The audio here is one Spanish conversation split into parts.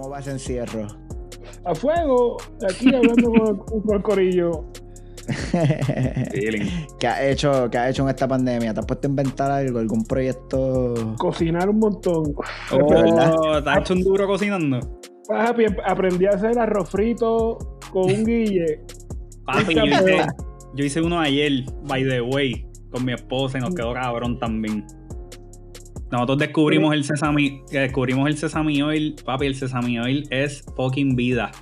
¿Cómo va ese encierro? A fuego, aquí hablando con, con el corillo. ¿Qué has hecho, qué has hecho en esta pandemia? ¿Te has puesto a inventar algo, algún proyecto? Cocinar un montón. Oh, ¿Te has hecho un duro cocinando? Papi, aprendí a hacer arroz frito con un guille. Papi, yo hice, yo hice uno ayer, by the way, con mi esposa y nos quedó cabrón también. Nosotros descubrimos el sesame, descubrimos el sesame oil, papi, el sesame oil es fucking vida.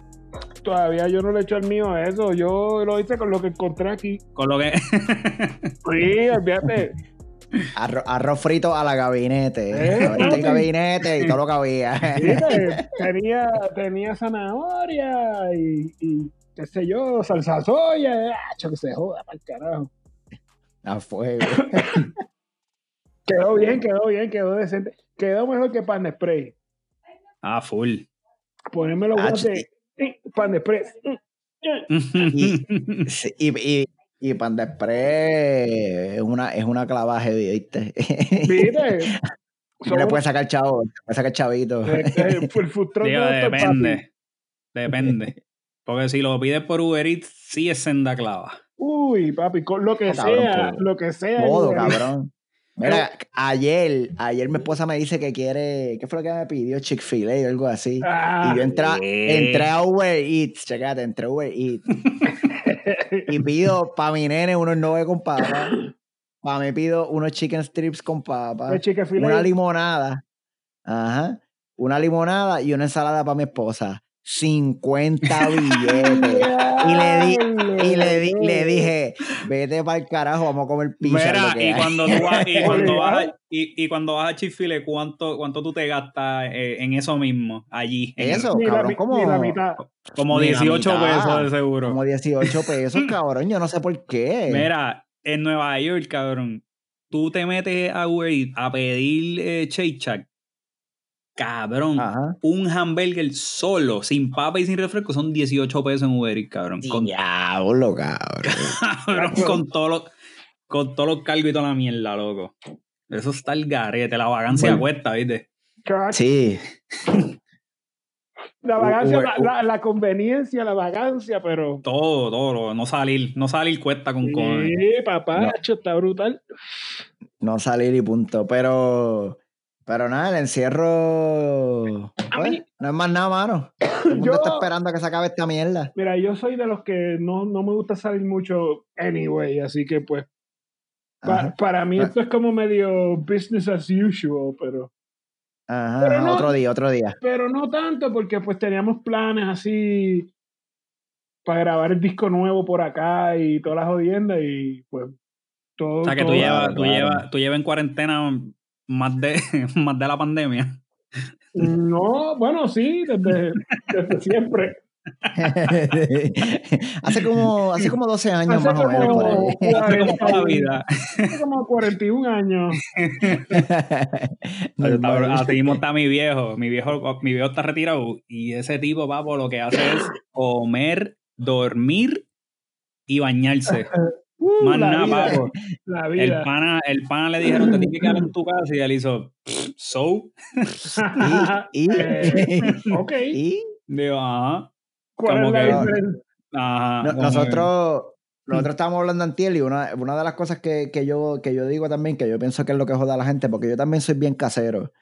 Todavía yo no le he hecho el mío a eso, yo lo hice con lo que encontré aquí. Con lo que. sí, olvídate. Arro, arroz frito a la gabinete. ¿Eh? el gabinete y todo lo que había. tenía, tenía zanahoria y, y, qué sé yo, salsa soya. que se joda para el carajo. A fuego. Quedó bien, quedó bien, quedó decente. Quedó mejor que pan de spray. Ah, full. Ponerme los ah, guantes. Pan de spray. y, y, pan de spray es una, es una clavaje, ¿viste? ¿Viste? No le puedes sacar chavo, le puedes sacar chavito. El, depende. Depende. Porque si lo pides por Uber Eats, sí es senda clava. Uy, papi, con lo que sea, lo que sea. Todo, cabrón. Mira, ayer, ayer mi esposa me dice que quiere, ¿qué fue lo que me pidió? Chick-fil-A o algo así. y yo ah, entré, entré a Uber Eats, checate, entré a Uber Eats. y pido para mi nene unos nueve con papa. Para mí pido unos chicken strips con papa. Una limonada. Ajá. Una limonada y una ensalada para mi esposa. 50 billetes. y le, di, y le, di, le dije, vete para el carajo, vamos a comer pizza. y, cuando tú vas, y, cuando vas, y, y, cuando vas a Chifile, ¿cuánto, ¿cuánto tú te gastas eh, en eso mismo, allí? Eso, cabrón, como, como 18 pesos de seguro. Como 18 pesos, cabrón, yo no sé por qué. Mira, en Nueva York, cabrón, tú te metes a Uber a pedir eh, Shake Cabrón, un hamburger solo, sin papa y sin refresco, son 18 pesos en Uber Eats, cabrón. Con, Diablo, cabrón. con todos los con todos los cargos y toda la mierda, loco. Eso está el garete, la vagancia cuesta, ¿viste? Sí. La vagancia, la, la, conveniencia, la vagancia, pero. Todo, todo. No salir, no salir cuesta con Sí, papá, está brutal. No salir y punto. Pero pero nada, el encierro. Pues, no es más nada, mano. yo está esperando a que se acabe esta mierda. Mira, yo soy de los que no, no me gusta salir mucho anyway, así que pues. para mí esto es como medio business as usual, pero. Ajá, otro día, otro día. Pero no tanto, porque pues teníamos planes así para grabar el disco nuevo por acá y todas las jodiendas y pues todo. O sea que tú llevas, tú, llevas, tú llevas en cuarentena más de, más de la pandemia. No, bueno, sí, desde, desde siempre. hace como hace como 12 años más o menos hace como toda la vida. hace como 41 años. Seguimos está mi viejo. Mi viejo mi viejo está retirado y ese tipo papo lo que hace es comer dormir y bañarse Uh, Más nada, papo. El pana, el pana le dijeron, te tienes que quedar en tu casa y él hizo, so. ¿Y? Eh, ok. ¿Y? Digo, ajá. ¿Cuál es la Ajá. nosotros, nosotros estábamos hablando antiel y una, una de las cosas que, que, yo, que yo digo también, que yo pienso que es lo que joda a la gente, porque yo también soy bien casero.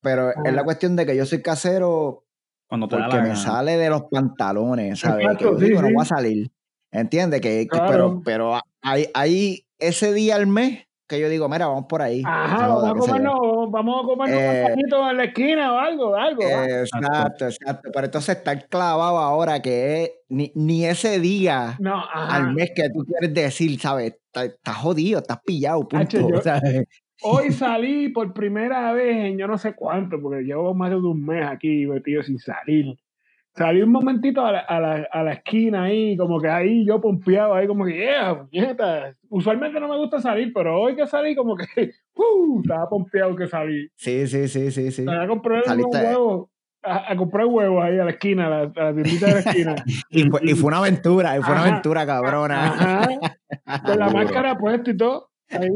Pero es la cuestión de que yo soy casero Cuando porque me sale de los pantalones, ¿sabes? que yo digo, no voy a salir. ¿Entiendes? Que, pero, pero hay, hay ese día al mes que yo digo, mira, vamos por ahí. Ajá, vamos, a comernos, vamos a comernos un poquito en la esquina o algo, algo. Exacto, exacto. Pero entonces estar clavado ahora que es ni, ni ese día al mes que tú quieres decir, ¿sabes? Estás jodido, estás pillado, punto. hoy salí por primera vez en yo no sé cuánto, porque llevo más de un mes aquí metido sin salir salí un momentito a la, a, la, a la, esquina ahí, como que ahí yo pompeado, ahí como que, yeah, Usualmente no me gusta salir, pero hoy que salí, como que, uh, estaba pompeado que salí. Sí, sí, sí, sí, sí. A comprar huevos, a, a, comprar huevos ahí a la esquina, a la, a la tiendita de la esquina. y, fue, y, fue, una aventura, y fue una aventura cabrona. Ajá. Con la máscara puesta y todo. Ahí,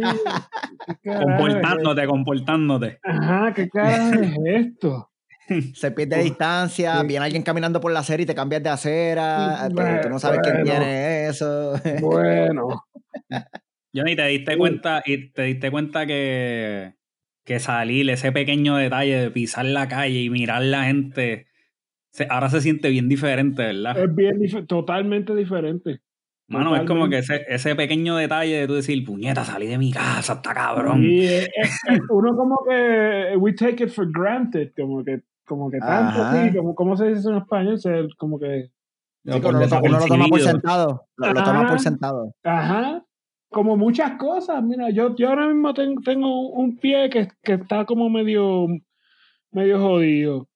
comportándote, comportándote. Ajá, ¿qué cara es esto? se pierde distancia, viene alguien caminando por la acera y te cambias de acera, tú no sabes quién tiene eso. Bueno. Johnny, te diste cuenta, y te diste cuenta que, que salir, ese pequeño detalle de pisar la calle y mirar la gente, ahora se siente bien diferente, ¿verdad? Es bien totalmente diferente. Mano, es como que ese, ese, pequeño detalle de tú decir, puñeta, salí de mi casa, está cabrón. Y uno como que, we take it for granted, como que, como que tanto, sí, como, ¿cómo se dice eso en español? como que... uno, lo, toma por sentado, lo, toma por sentado. Ajá, como muchas cosas, mira, yo, yo ahora mismo tengo, tengo un pie que, que está como medio, medio jodido.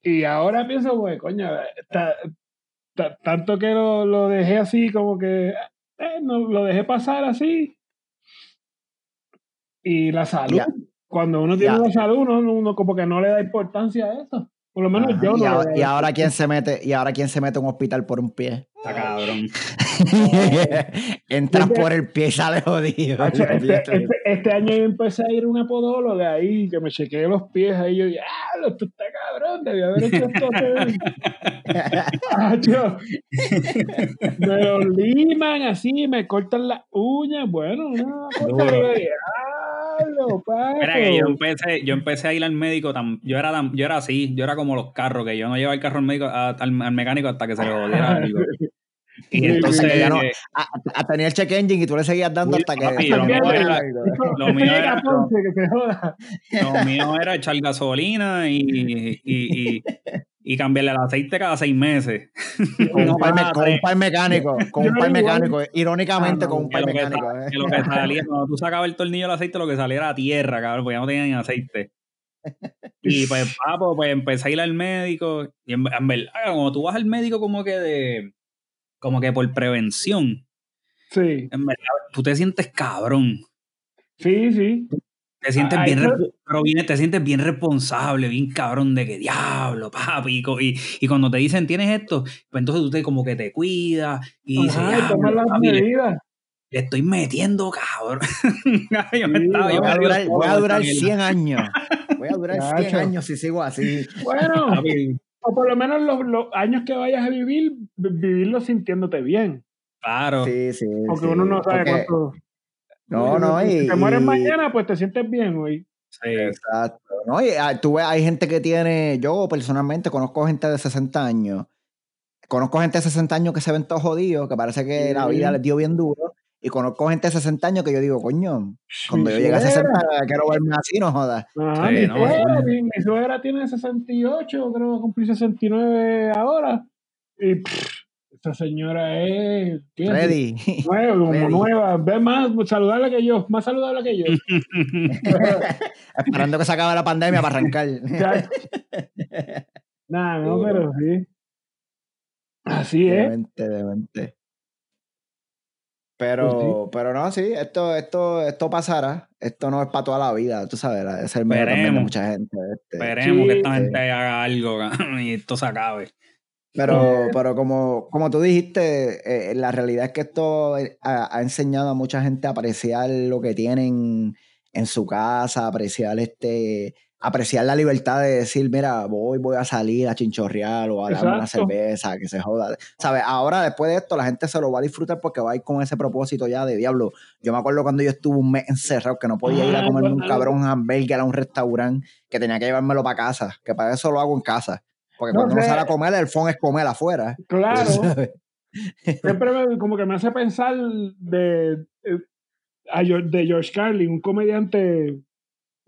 Y ahora pienso, pues, coño, está, tanto que lo, lo, dejé así, como que eh, no, lo dejé pasar así. Y la salud, cuando uno tiene la salud, uno, uno, como que no le da importancia a eso. Por lo menos yo no. Y ahora, y ahora quién se mete, y ahora quién se mete a un hospital por un pie. Está cabrón. Entras por el pie y sale jodido. Este, este, este, año yo empecé a ir a una podóloga ahí, que me chequeé los pies ahí. Y yo ah, esto está cabrón, debí haber hecho esto. me lo liman así, me cortan las uñas. Bueno, no, Mira que yo empecé, yo empecé a ir al médico, tan, yo, era yo era así, yo era como los carros, que yo no llevaba el carro al, médico, al, mecánico hasta que se le jodiera algo. Y entonces ya no, a, a, tenía el check engine y tú le seguías dando hasta que. lo, mío era, lo, mío era, lo, mío era, echar gasolina y, y, y, y cambiarle el aceite cada seis meses. Con, un, par, mecánico, con un par mecánico, irónicamente con un par mecánico. Eh. lo que salía, cuando tú sacabas el tornillo del aceite, lo que salía era tierra, cabrón, porque ya no tenían aceite. Y pues, papo, pues empecé a ir al médico. Y en, verdad, cuando tú vas al médico como que de, como que por prevención. Sí. En verdad, tú te sientes cabrón. Sí, sí. Te sientes, bien, pero te sientes bien responsable, bien cabrón de que diablo, papi. Y, y, cuando te dicen tienes esto, pues entonces tú te como que te cuidas y dices, las medidas. Le, estoy metiendo, cabrón. yo voy, a durar, voy, a durar, 100 años. Voy a durar 100 años si sigo así. Bueno, o por lo menos los, los, años que vayas a vivir, vivirlo sintiéndo bien. Claro. Sí, sí. Porque uno no sabe cuánto. No, no, y. Si te mueres mañana, pues te sientes bien, güey. Sí. Exacto. No, y ah, tú ves, hay gente que tiene. Yo personalmente conozco gente de 60 años. Conozco gente de 60 años que se ven todos jodidos, que parece que la vida les dio bien duro. Y conozco gente de 60 años que yo digo, coño, cuando yo llegue a 60 quiero verme así, no jodas. Ah, mi, suegra, mi, suegra tiene 68, creo que cumplí 69 ahora. Y esta señora es. Ready. Nueva, como nueva. Ve más saludable que yo, más saludable que yo. Esperando que se acabe la pandemia para arrancar. Nada, no, pero sí. Así es. Demente, demente. Pero, pero no, sí, esto, esto, esto pasará. Esto no es para toda la vida, tú sabes, es el medio también de mucha gente. Este. Esperemos que esta gente haga algo y esto se acabe. Pero, pero como, como tú dijiste, eh, la realidad es que esto eh, ha, enseñado a mucha gente a apreciar lo que tienen en su casa, apreciar este, apreciar la libertad de decir, mira, voy, voy a salir a chinchorrear o a darme una cerveza, que se joda. ¿Sabes? Ahora, después de esto, la gente se lo va a disfrutar porque va a ir con ese propósito ya de diablo. Yo me acuerdo cuando yo estuve un mes encerrado que no podía ir a ah, comer un cabrón hamburger a un restaurante, que tenía que llevármelo para casa, que para eso lo hago en casa. Porque cuando uno sale a comer, el phone es comer afuera. Claro. Siempre me, como que me hace pensar de, de George Carlin, un comediante,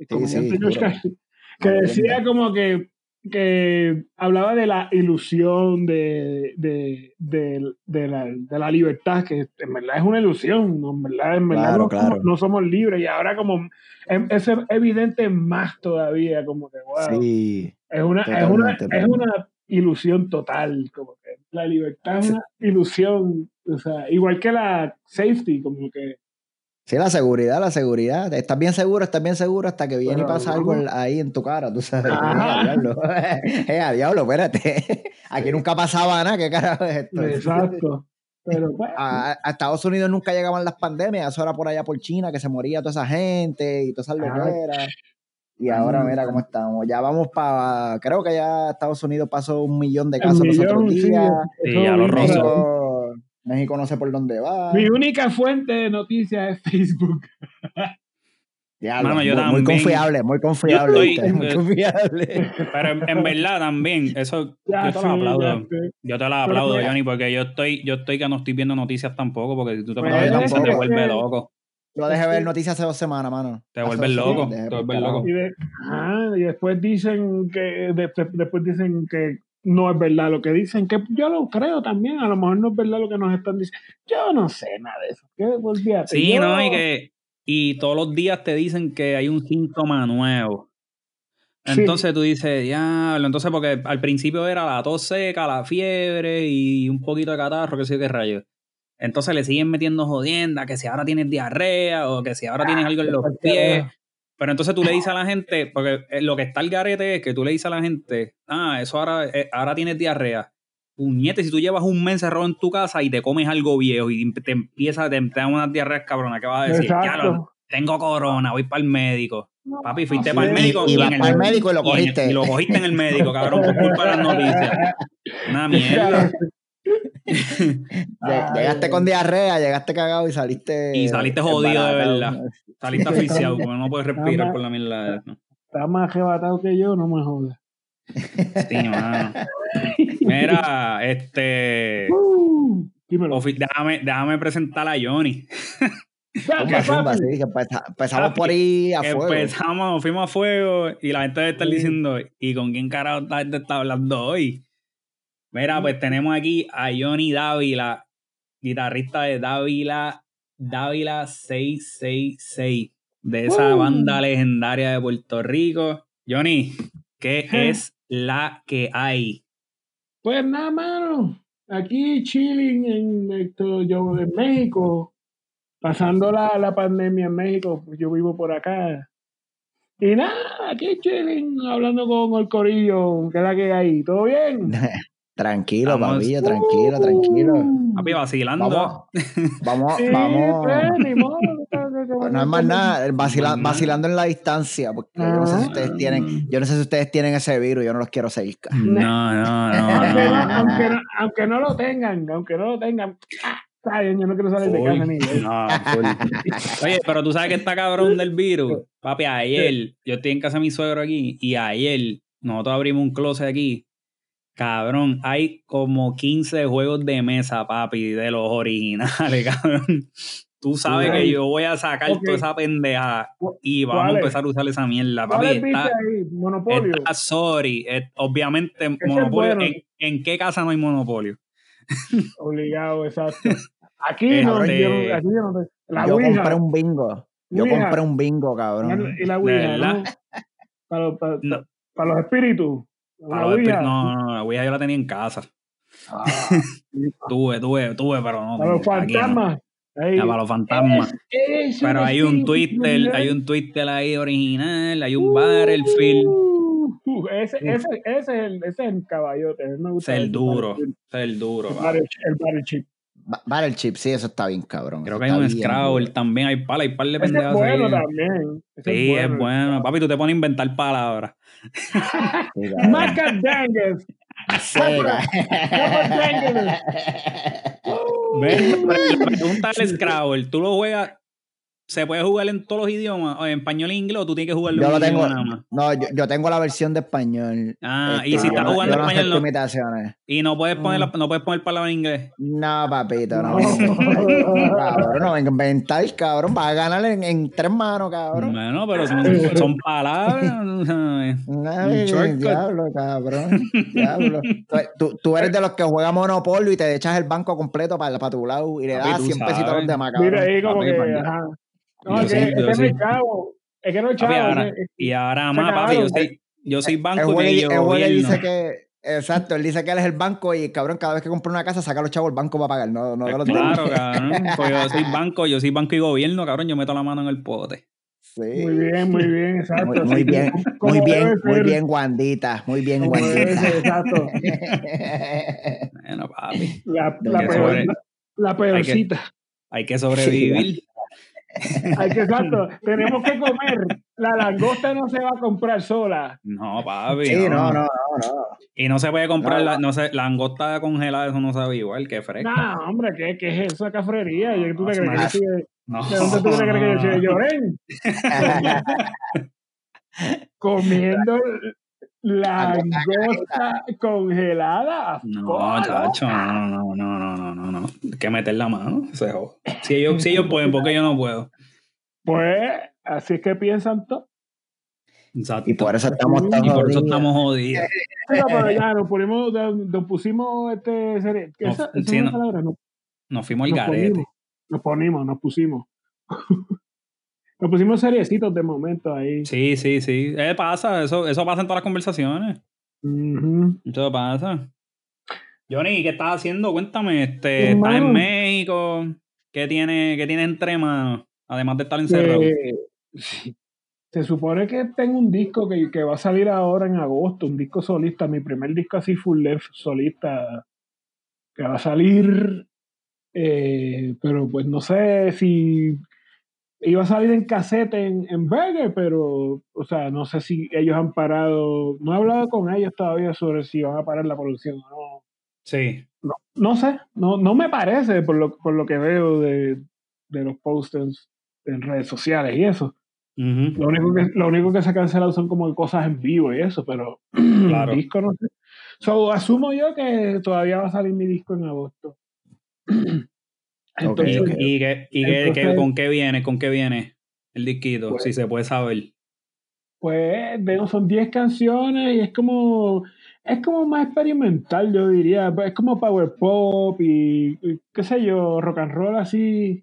comediante George Carlin, que decía como que, que hablaba de la ilusión de, de, de, la, de la libertad, que en verdad es una ilusión, ¿no? en verdad, en verdad no, Somos, no, Somos, libres y ahora como es, evidente más todavía, como que wow. Sí. Es una, es una, es una ilusión total, como que la libertad es una ilusión, o sea, igual que la safety, como que... Sí, la seguridad, la seguridad. Estás bien seguro, estás bien seguro hasta que viene y pasa algo ahí en tu cara, tú sabes. Eh, diablo. eh, diablo, espérate. Aquí nunca pasaba nada, ¿qué carajo es esto? Exacto. Pero, a, Estados Unidos nunca llegaban las pandemias, eso era por allá por China que se moría toda esa gente y todas esas locueras. Y ahora mira cómo estamos. Ya vamos para, creo que ya Estados Unidos pasó un millón de casos los otros días. Sí, ya lo México, México no sé por dónde va. Mi única fuente de noticias es Facebook. Ya, Mano, yo muy, confiable, muy confiable. Estoy- usted, muy confiable. Pero en, en verdad también, eso Ya yo te lo aplaudo. Yo te lo aplaudo, Johnny, porque yo estoy, yo estoy que no estoy viendo noticias tampoco, porque si tú te Pues, pones noticias te vuelves loco. Yo dejé ver noticias hace dos semanas, mano. Te vuelves loco, te vuelves loco. Y, de- ah, y después dicen que de- de- después dicen que no es verdad lo que dicen, que yo lo creo también, a lo mejor no es verdad lo que nos están diciendo. Yo no sé nada de eso. ¿Qué? Sí, Yo- no, y que y todos los días te dicen que hay un síntoma nuevo. Sí. Entonces tú dices, diablo, entonces porque al principio era la tos seca, la fiebre y un poquito de catarro, que sé qué rayos. Entonces le siguen metiendo jodienda, que si ahora tienes diarrea o que si ahora tienes algo en los pies. Pero entonces tú le dices a la gente, porque eh, lo que está el garete es que tú le dices a la gente, ah, eso ahora, eh, ahora tienes diarrea. Puñete, si tú llevas un mes cerrado en tu casa y te comes algo viejo y te empieza, te, te dan unas diarreas cabronas, ¿qué vas a decir? Ya, Exacto. lo- tengo corona, voy para el médico. Papi, fuiste para el médico Y vas en el- médico y lo el- cogiste. Y, lo cogiste en el médico, cabrón, por culpa de las noticias. Una mierda. Lle- Llegaste con diarrea, llegaste cagado y saliste. Y saliste jodido de verdad. Saliste asfixiado porque no puedes respirar por la mierda. de- Está más arrebatado que yo, no me jodas. Sí, mano. Mira, este. Uh, Déjame, déjame presentar a Johnny. Zumba, Venga, zumba, papi. sí, que empeza- empezamos por ahí a fuego. Empezamos, fuimos a fuego y la gente debe estar diciendo, ¿y con quién carajo esta gente está hablando hoy? Mira, pues tenemos aquí a Johnny Dávila, guitarrista de Dávila, Dávila 666, de esa Uh. banda legendaria de Puerto Rico. Johnny, ¿qué es la que hay? Pues nada, mano. Aquí chilling en, esto, yo en México, pasando la, la pandemia en México, pues yo vivo por acá. Y nada, aquí chilling, hablando con el corillo, que es la que hay. ¿Todo bien? Tranquilo, Vamos. papillo, tranquilo, tranquilo. Uh, Papi, vacilando. Vamos, vamos, sí, vamos. pues, No es más nada, vacila- vacilando en la distancia, porque yo no sé si Ah. ustedes tienen, yo no sé si ustedes tienen ese virus, yo no los quiero cerca. No, no, no. Aunque no, no, no. aunque, no, aunque no lo tengan, aunque no lo tengan, ah, está bien, yo no quiero salir de casa ni full. Oye, pero tú sabes que está cabrón del virus. Papi, ayer, yo estoy en casa de mi suegro aquí, y ayer nosotros abrimos un closet aquí. Cabrón, hay como 15 juegos de mesa, papi, de los originales, cabrón. Tú sabes que yo voy a sacar toda esa pendeja y vamos a empezar a usar esa mierda, papi. ¿Cuáles viste Está, ahí? Monopolio. está sorry. obviamente, es monopolio. bueno. ¿en, en qué casa no hay monopolio? Obligado, exacto. Aquí no, Este- yo, no- aquí yo no te- La yo compré un bingo. Yo Ouija. compré un bingo, cabrón. Y la ¿De Ouija, verdad? ¿no? Para, los- para, No. para los espíritus. Para La no, no, no, la Ouija yo la tenía en casa. Ah, Tuve, tuve, tuve, pero no. para los no. fantasmas. Para los fantasmas. Es Pero hay un Twitter, hay un Twitter ahí original, hay un Battlefield. Uh, uh, ese, ese, ese, es el, ese es el caballote. me gusta es el duro. Es el duro. El pa. Battle- el Battle Chip. Va- Battle Chip, sí, eso está bien, cabrón. Creo eso que hay un Scrabble también, hay par, hay par de Ese es bueno ahí. también. Ese Sí, es bueno. Papi, tú te pones a inventar palabras. Macadangas. Ven, del Scrabble, ¿tú lo juegas? ¿Se puede jugar en todos los idiomas? ¿O ¿En español e inglés o tú tienes que jugarlo Yo en lo tengo, nada más? no, yo, yo tengo la versión de español. Ah, y Este, si estás no- jugando yo no español, acepto no, imitaciones. y no puedes poner, Mm. la- no puedes poner palabras en inglés. No, papito, no. No. cabrón, no inventar, cabrón. Vas a ganar en, en tres manos, cabrón. Bueno, pero son, son palabras, ¿no ¿sabes? Ay, diablo, cabrón. Diablo. Tú, tú eres de los que juega Monopolio y te echas el banco completo para, para tu lado y le das tú 100 pesitos los demás, cabrón. Mira ahí como Papi, que. No, Yo es que, no es chavo. Es que no es Papi, chavo. ahora, es que- y ahora más, papi, yo soy, yo soy El banco juegue, y el yo dice que, exacto, él dice que él es el banco y cabrón, cada vez que compra una casa saca los chavos el banco para pagar, no, no los Pues Claro, cabrón. Pues yo soy banco, yo soy banco y gobierno, cabrón. Yo meto la mano en el pote. Sí. Muy bien, muy bien, exacto. Muy, bien, muy bien, muy bien, Wandita, muy bien, ser, exacto. Bueno, papi. La, la, peor, sobre- la, la peorcita. Hay que sobrevivir. Hay que, exacto. Tenemos que comer. La langosta no se va a comprar sola. No, papi. Sí, no, no, no, no. Y no se puede comprar la, no sé, langosta congelada, eso no sabe igual que fresca. No, hombre, ¿qué, qué es esa cafrería? ¿Tú te No, crees que yo soy de, No. ¿De dónde tú te crees que yo soy de Llorén? Comiendo langosta congelada. No, chacho, no, no, no, no, no, no, no. Hay que meter la mano. se. Si ellos, si ellos pueden, porque yo no puedo. Pues así es que piensan todos. Exacto. Y por eso estamos tan Y por eso jodidos. estamos jodidos. Pero, pero ya nos ponemos, nos pusimos este serie. No, esa, sí, no. palabra, nos, Nos fuimos al nos garete. ponimos, nos ponimos, nos pusimos. nos pusimos seriecitos de momento ahí. Sí, sí, sí. Eh, pasa, eso, eso pasa en todas las conversaciones. Ujú. Eso pasa. Johnny, ¿qué estás haciendo? Cuéntame, este. ¿estás en México? ¿Qué tiene, qué tiene entre manos? Además de estar encerrado. Eh, se supone que tengo un disco que, que va a salir ahora en agosto, un disco solista, mi primer disco así full length solista, que va a salir, eh, pero pues no sé si iba a salir en cassette en, en Burger, pero, o sea, no sé si ellos han parado, no he hablado con ellos todavía sobre si van a parar la producción o no. Sí. No, no sé, no, no me parece por lo, por lo que veo de, de los posters en redes sociales y eso. Ujú. Lo único que, lo único que se ha cancelado son como cosas en vivo y eso, pero Claro. el disco no sé. So, asumo yo que todavía va a salir mi disco en agosto. Entonces. ¿Y, y, qué- y qué- Entonces- qué- con qué viene? ¿Con qué viene el disquito? Pues- si se puede saber. pues de- son 10 canciones y es como es como más experimental, yo diría. Es como power pop y, y qué sé yo, rock and roll así.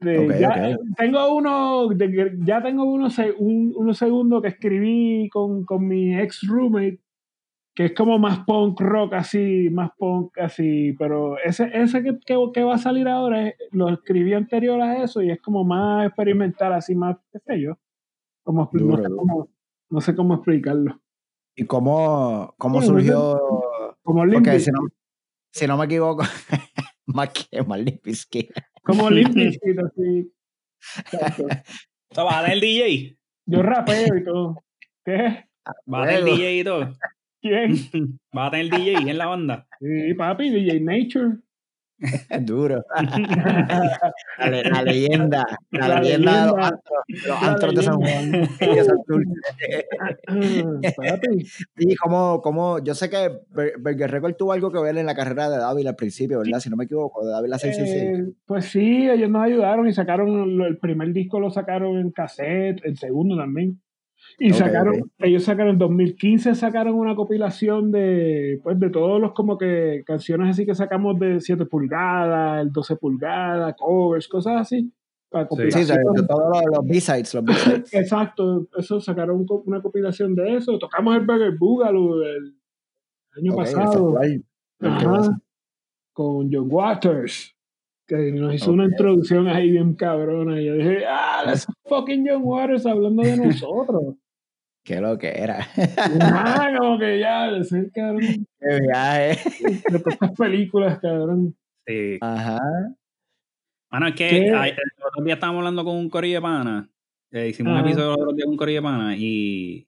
De- ya. Tengo uno, de que- ya tengo uno, se- un, uno segundo que escribí con, con mi ex roommate, que es como más punk rock así, más punk así, pero ese, ese que, que, que va a salir ahora es- lo escribí anterior a eso y es como más experimental, así más, qué sé yo. Como, no, Duro, sé duro. cómo, no sé cómo explicarlo. ¿Y cómo, cómo Sí, surgió? Como Porque si no, si no me equivoco, más que más Limp Bizkit. como Limp Bizkit, así. O sea, ¿Vas a tener DJ? Yo rapeo y todo. ¿Qué? ¿Vas a tener Luego. DJ y todo? ¿Quién? ¿Vas a tener DJ en la banda? Sí, papi, DJ Nature. Duro. La, le- la leyenda. La, La leyenda, de los antros, los La antros de San Juan. Sí, como, como, yo sé que Burger Record tuvo algo que ver en la carrera de David al principio, ¿verdad? Si no me equivoco, de David la 666. Eh, pues sí, ellos nos ayudaron y sacaron el primer disco lo sacaron en cassette, el segundo también. Y sacaron, ellos sacaron en 2015 sacaron una compilación de pues de todos los como que canciones así que sacamos de 7 pulgadas, el 12 pulgadas, covers, cosas así. La Sí, sí, de todos los, los B-sides, los B-sides. Exacto, eso sacaron una compilación de eso. Tocamos el Burger Boogaloo el año pasado. Ajá, con John Waters, que nos hizo una introducción ahí bien cabrona. Y yo dije, ah, that's fucking John Waters hablando de nosotros. Qué lo que era. ah, como que ya, de ser cabrón, Qué viaje. de todas estas películas, cabrón. Sí. Ajá. Mano, es que el otro día estábamos hablando con un corillo de pana. eh, hicimos Ajá. un episodio el otro día con un corillo de pana y.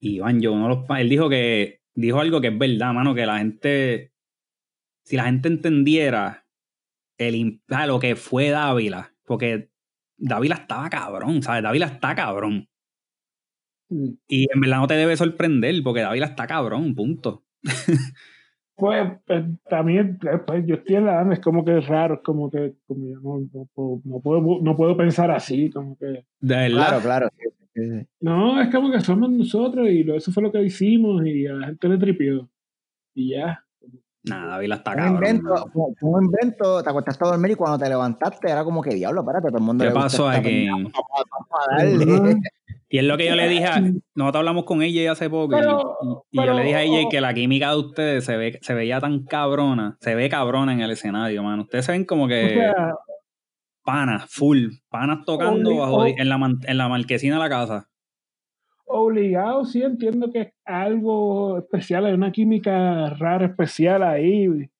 Y Iván, yo, de los pa- él dijo que. Dijo algo que es verdad, mano, que la gente. Si la gente entendiera el, ah, lo que fue Dávila, porque Dávila estaba cabrón, ¿sabes? Dávila está cabrón. Y en verdad no te debe sorprender, porque Dávila está cabrón, punto. Pues, pues, también, eh, pues, yo estoy en la es como que es raro, es como que como yo no, no puedo, no, puedo, no puedo pensar así, como que... De verdad. Claro, claro. sí, sí, sí. No, es como que somos nosotros y lo- eso fue lo que hicimos y a la gente le tripió. Y ya. Nada, Dávila está Un cabrón. invento, fue un invento, te acostaste a dormir y cuando te levantaste era como que diablo, espérate, todo el mundo ¿Qué le pasó aquí? Vamos, a darle. Y es lo que yo le dije, a, nosotros hablamos con ella hace poco y- Pero- y, y yo pero- le dije a ella que la química de ustedes se ve se veía tan cabrona, se ve cabrona en el escenario, mano. Ustedes se ven como O que sea, panas, full, panas tocando bajo, en, la, en la marquesina de la casa. Obligado sí entiendo que es algo especial, hay una química rara, especial ahí.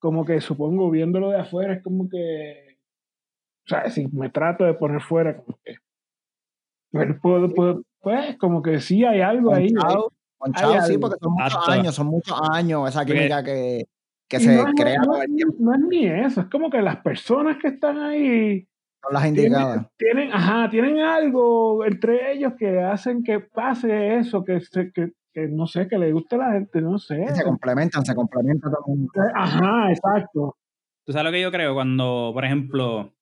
Como que supongo, viéndolo de afuera, es como que sea, si me trato de poner fuera, como que. Pues, puedo, puedo, pues, como que sí hay algo ahí. Conchado, sí, porque son muchos años, son muchos años esa química que, que se crea. No, no, es ni eso, es como que las personas que están ahí. Son las indicadas. Tienen, ajá, tienen algo entre ellos que hacen que pase eso, que, se, que, que no sé, que le guste a la gente, no sé. se complementan, se complementan mundo. Eh, ajá, exacto. Tú sabes lo que yo creo cuando, por ejemplo,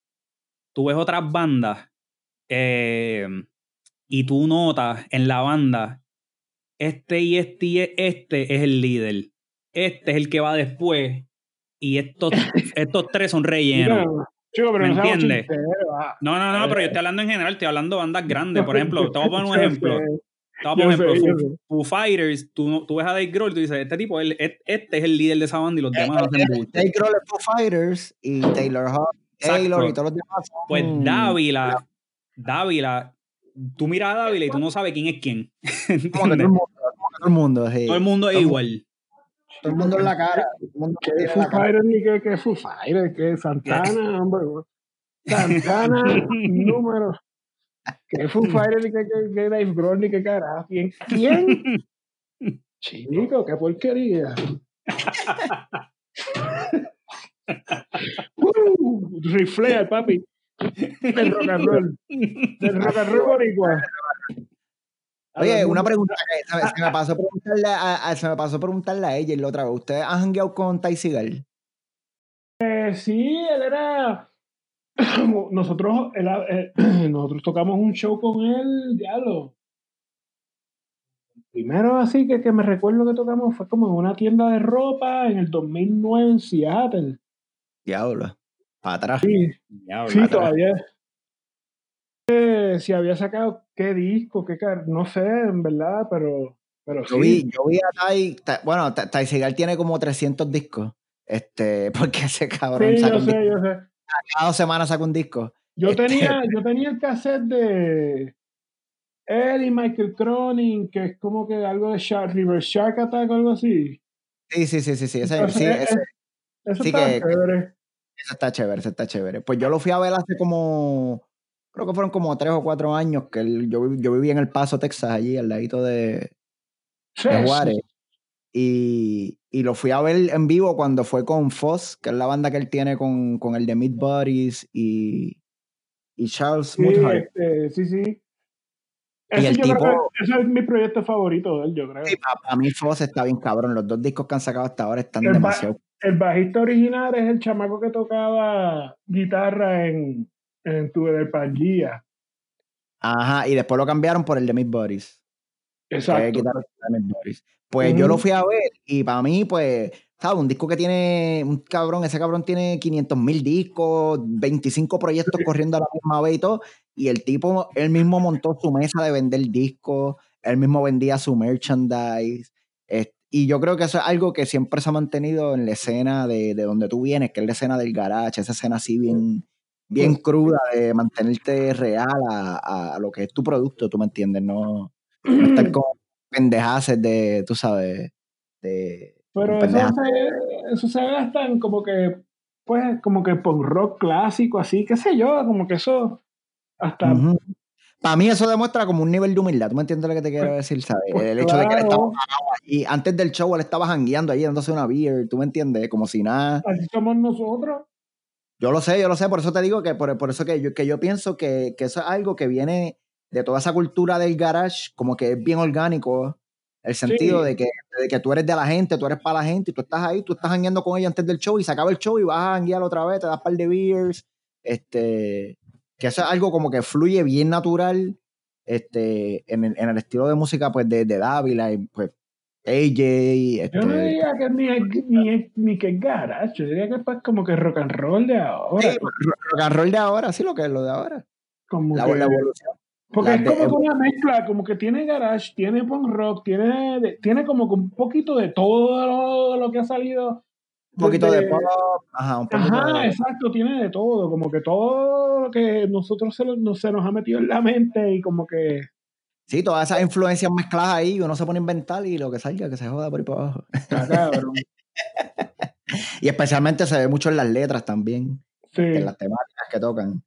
tú ves otras bandas eh, y tú notas en la banda, este y este y este es el líder, este es el que va después y estos, estos tres son rellenos. ¿Me entiendes? No, no, no, pero yo estoy hablando en general, estoy hablando de bandas grandes. Por ejemplo, te voy a poner un ejemplo. Te voy a poner un ejemplo. Foo, Fighters, tú, tú ves a Dave Grohl y tú dices, este tipo, este es el líder de esa banda y los demás hacen mucho. Dave Grohl es Foo Fighters y Taylor Hawk, Taylor y todos los demás. Pues Dávila, Dávila, tú miras a Dávila y tú no sabes quién es quién. todo el mundo, todo el mundo, sí. Todo el mundo es igual. Todo el mundo en la cara. ¿Qué Foo Fighters ni qué, qué Foo Fighters? ¿Qué Santana? Hombre, Santana, número. ¿Qué Foo Fighters ni qué, qué, qué Dave Grohl ni qué carajo? ¿Quién? ¿Quién? Chico, qué porquería. uh, riflea, papi. Del rock and roll. Del rock and roll boricua. Oye, una pregunta que se me pasó a preguntarle a, se me pasó a preguntarle a ella la otra vez. ¿Ustedes han hangueado con Ty Seagal? Eh, sí, él era. nosotros, él, eh, nosotros tocamos un show con él, diablo. Primero así que, que me recuerdo que tocamos fue como en una tienda de ropa en el 2009 en Seattle. Diablo. Para atrás. Sí, sí todavía si había sacado qué disco, qué no sé, en verdad, pero, pero yo Vi, yo vi a Tai, bueno, Tai Segal tiene como 300 discos, este, porque ese cabrón sí, yo sé, yo sé. Cada dos semanas saca un disco. Yo, este, tenía, yo tenía el cassette de él y Michael Cronin, que es como que algo de Shark, River Shark Attack o algo así. Sí, sí, sí, sí, sí. Ese, sí, ese, eso está chévere. Eso está chévere, eso está chévere. Pues yo lo fui a ver hace como creo que fueron como tres o cuatro años que yo, yo viví en El Paso, Texas, allí al ladito de, Juárez. Y, y, lo fui a ver en vivo cuando fue con Foss, que es la banda que él tiene con, con el de Meat Buddies y, y Charles sí, este, sí, sí. Ese, el tipo, ese es mi proyecto favorito de él, yo creo. Sí, para, mí Foss está bien cabrón. Los dos discos que han sacado hasta ahora están demasiado. el bajista original es el chamaco que tocaba guitarra en, en tu del Pangea. Ajá, y después lo cambiaron por el de Miss Boris. Exacto. Pues yo lo fui a ver y para mí, pues, ¿sabes? Un disco que tiene, un cabrón, ese cabrón tiene 500 mil discos, 25 proyectos corriendo a la misma vez y todo. Y el tipo, él mismo montó su mesa de vender discos, él mismo vendía su merchandise. y yo creo que eso es algo que siempre se ha mantenido en la escena de, de donde tú vienes, que es la escena del garage, esa escena así bien bien pues cruda de mantenerte real a, a, lo que es tu producto, tú me entiendes, no, no estar con pendejaces de, tú sabes, de... Pero eso se, eso se gasta en como que, pues, como que punk rock clásico, así, qué sé yo, como que eso hasta... Para mí eso demuestra como un nivel de humildad, ¿tú me entiendes lo que te quiero pues, decir? ¿sabes? Pues el hecho de que él estaba y antes del show él estaba jangueando allí dándose una beer, ¿tú me entiendes? Como si nada. Así somos nosotros. Yo lo sé, yo lo sé, por eso te digo que por, por eso que yo, que yo pienso que, que, eso es algo que viene de toda esa cultura del garage, como que es bien orgánico, el sentido de, que, de que tú eres de la gente, tú eres para la gente, y tú estás ahí, tú estás hangueando con ella antes del show y se acaba el show y vas a hanguear otra vez, te das par de beers, este, que eso es algo como que fluye bien natural, este, en el, en el estilo de música pues de, de Dávila y pues AJ. Este... Yo no diría que ni, ni, ni que es garage, yo diría que es como que rock and roll de ahora. Sí, rock and roll de ahora, sí, lo que es lo de ahora. Como la, que, evolución. Porque es como una mezcla, como que tiene garage, tiene punk rock, tiene, tiene como un poquito de todo lo, que ha salido. Un poquito de pop, ajá, un poquito Ajá, exacto, tiene de todo, como que todo lo que nosotros se, se nos ha metido en la mente y como que Sí, todas esas influencias mezcladas ahí, uno se pone a inventar y lo que salga, que se joda por ahí para abajo. Y especialmente se ve mucho en las letras también. Sí. En las temáticas que tocan.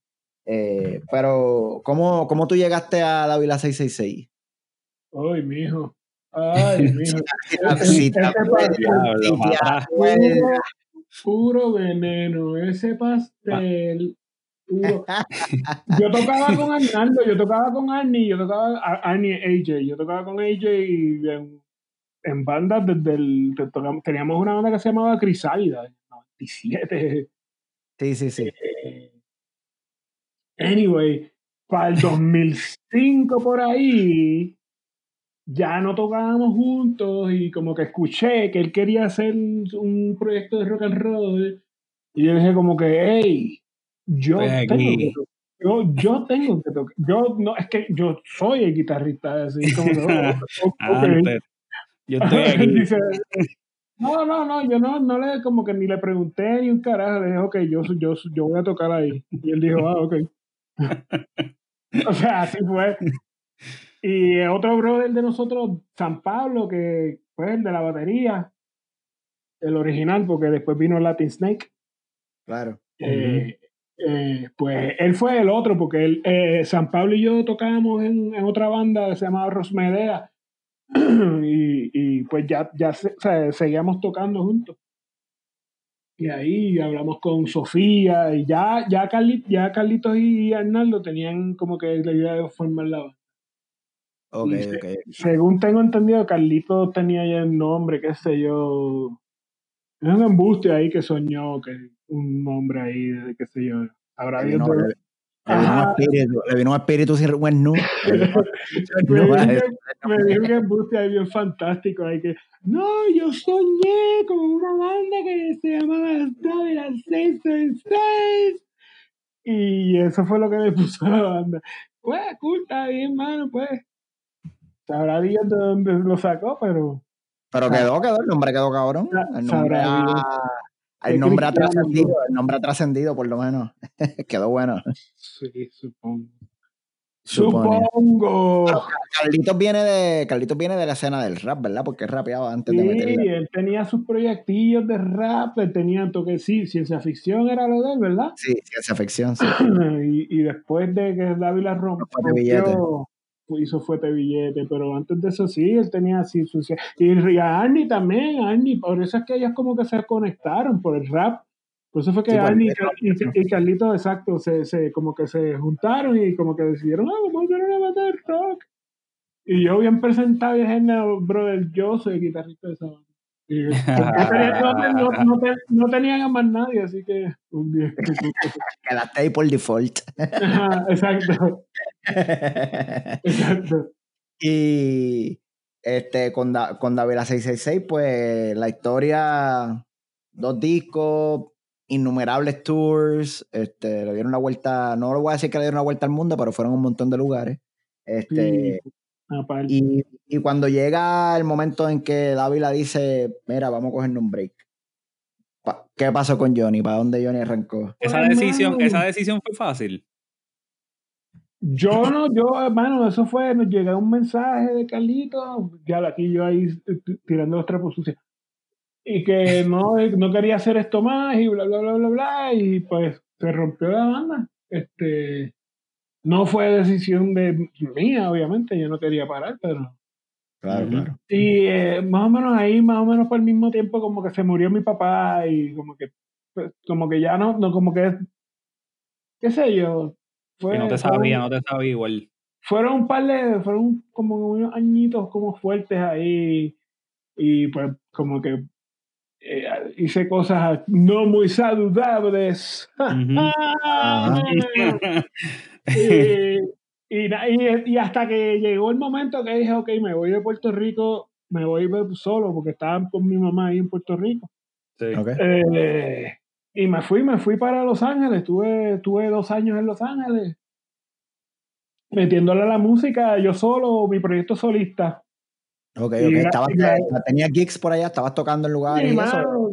Eh, pero, ¿cómo, ¿cómo tú llegaste a la Vila 666? Ay, mijo. Ay, mijo. puro veneno, ese pastel. Yo tocaba con Arnaldo, yo tocaba con Arnie, yo tocaba Arnie AJ, yo tocaba con AJ y en, en bandas desde el. Teníamos una banda que se llamaba Crisálida, 97. Sí, sí, sí. Eh, anyway, para el 2005 por ahí, ya no tocábamos juntos y como que escuché que él quería hacer un proyecto de rock and roll y yo dije como que, hey, yo tengo que yo, yo tengo que tocar. Yo no, es que yo soy el guitarrista, así como Yo estoy aquí. no, no, no, yo no, no le como que ni le pregunté ni un carajo, le dije, ok, yo, yo, yo voy a tocar ahí. Y él dijo, ah, ok. o sea, así fue. Y otro brother de nosotros, San Pablo, que fue el de la batería, el original, porque después vino Latin Snake. Claro. Eh, eh, pues él fue el otro, porque él, eh, San Pablo y yo tocábamos en, otra banda que se llamaba Rosmedea. y, y pues ya, ya seguíamos tocando juntos. Y ahí hablamos con Sofía y ya, ya, ya Carlitos y Arnaldo tenían como que la idea de formar la banda. Okay, okay. Según tengo entendido, Carlito tenía ya el nombre, qué sé yo. Es un embuste ahí que soñó, que un nombre ahí, qué sé yo. Habrá le, vino, le, un espíritu, le vino un espíritu sin buen nu. me dijo que embuste ahí bien fantástico. Ahí que, no, yo soñé con una banda que se llamaba las 666. Y eso fue lo que me puso la banda. Pues, cool, está bien, mano, pues Sabrá Dios de dónde lo sacó, pero. Pero quedó, quedó, el nombre quedó cabrón. El nombre, el nombre ha trascendido, el nombre ha trascendido por lo menos. quedó bueno. Sí, supongo. Supongo. Carlitos viene de Carlitos viene de la escena del rap, ¿verdad? Porque rapeaba antes de meterle. Sí, él tenía sus proyectillos de rap, él tenía toque, sí, ciencia ficción era lo de él, ¿verdad? Sí, ciencia ficción, sí. y, y, después de que David la rompió, hizo fuerte billete, pero antes de eso sí, él tenía así su... Y a Arnie también, Arnie, por eso es que ellos como que se conectaron por el rap. Por eso fue que Arnie y, Carlito, exacto, se, se, como que se juntaron y como que decidieron, ah, vamos a hacer una banda de rock. Y yo bien presentado y dije, no, brother, yo soy guitarrista de esa banda. Y, no, no, no, tenían a más nadie, así que un día. Quedaste ahí por default. exacto. Exacto. Y este, con, con David 666, pues la historia, dos discos, innumerables tours, este, le dieron una vuelta, no lo voy a decir que le dieron una vuelta al mundo, pero fueron un montón de lugares. Este, y, y, cuando llega el momento en que Dávila dice, mira, vamos a coger un break. ¿Qué pasó con Johnny? ¿Para dónde Johnny arrancó? Esa decisión, esa decisión fue fácil. Yo no, yo, hermano, eso fue, nos llegó un mensaje de Carlito, ya aquí yo ahí tirando los trapos sucios, y que no, no quería hacer esto más y bla, bla, bla, bla, bla, y pues se rompió la banda. Este, no fue decisión de mía, obviamente, yo no quería parar, pero... Claro, claro. Y eh, más o menos ahí, más o menos por el mismo tiempo, como que se murió mi papá y como que, pues, como que ya no, no como que, qué sé yo, no te sabía, no te sabía igual. Fueron un par de, fueron como unos añitos como fuertes ahí y pues como que eh, hice cosas no muy saludables. y, y, hasta que llegó el momento que dije, ok, me voy de Puerto Rico, me voy solo porque estaba con mi mamá ahí en Puerto Rico. Sí. Eh, y me fui, me fui para Los Ángeles, tuve, tuve dos años en Los Ángeles, metiéndole a la música, yo solo, mi proyecto solista. Ok, ok, tenía gigs por allá, estabas tocando en lugares. Sí,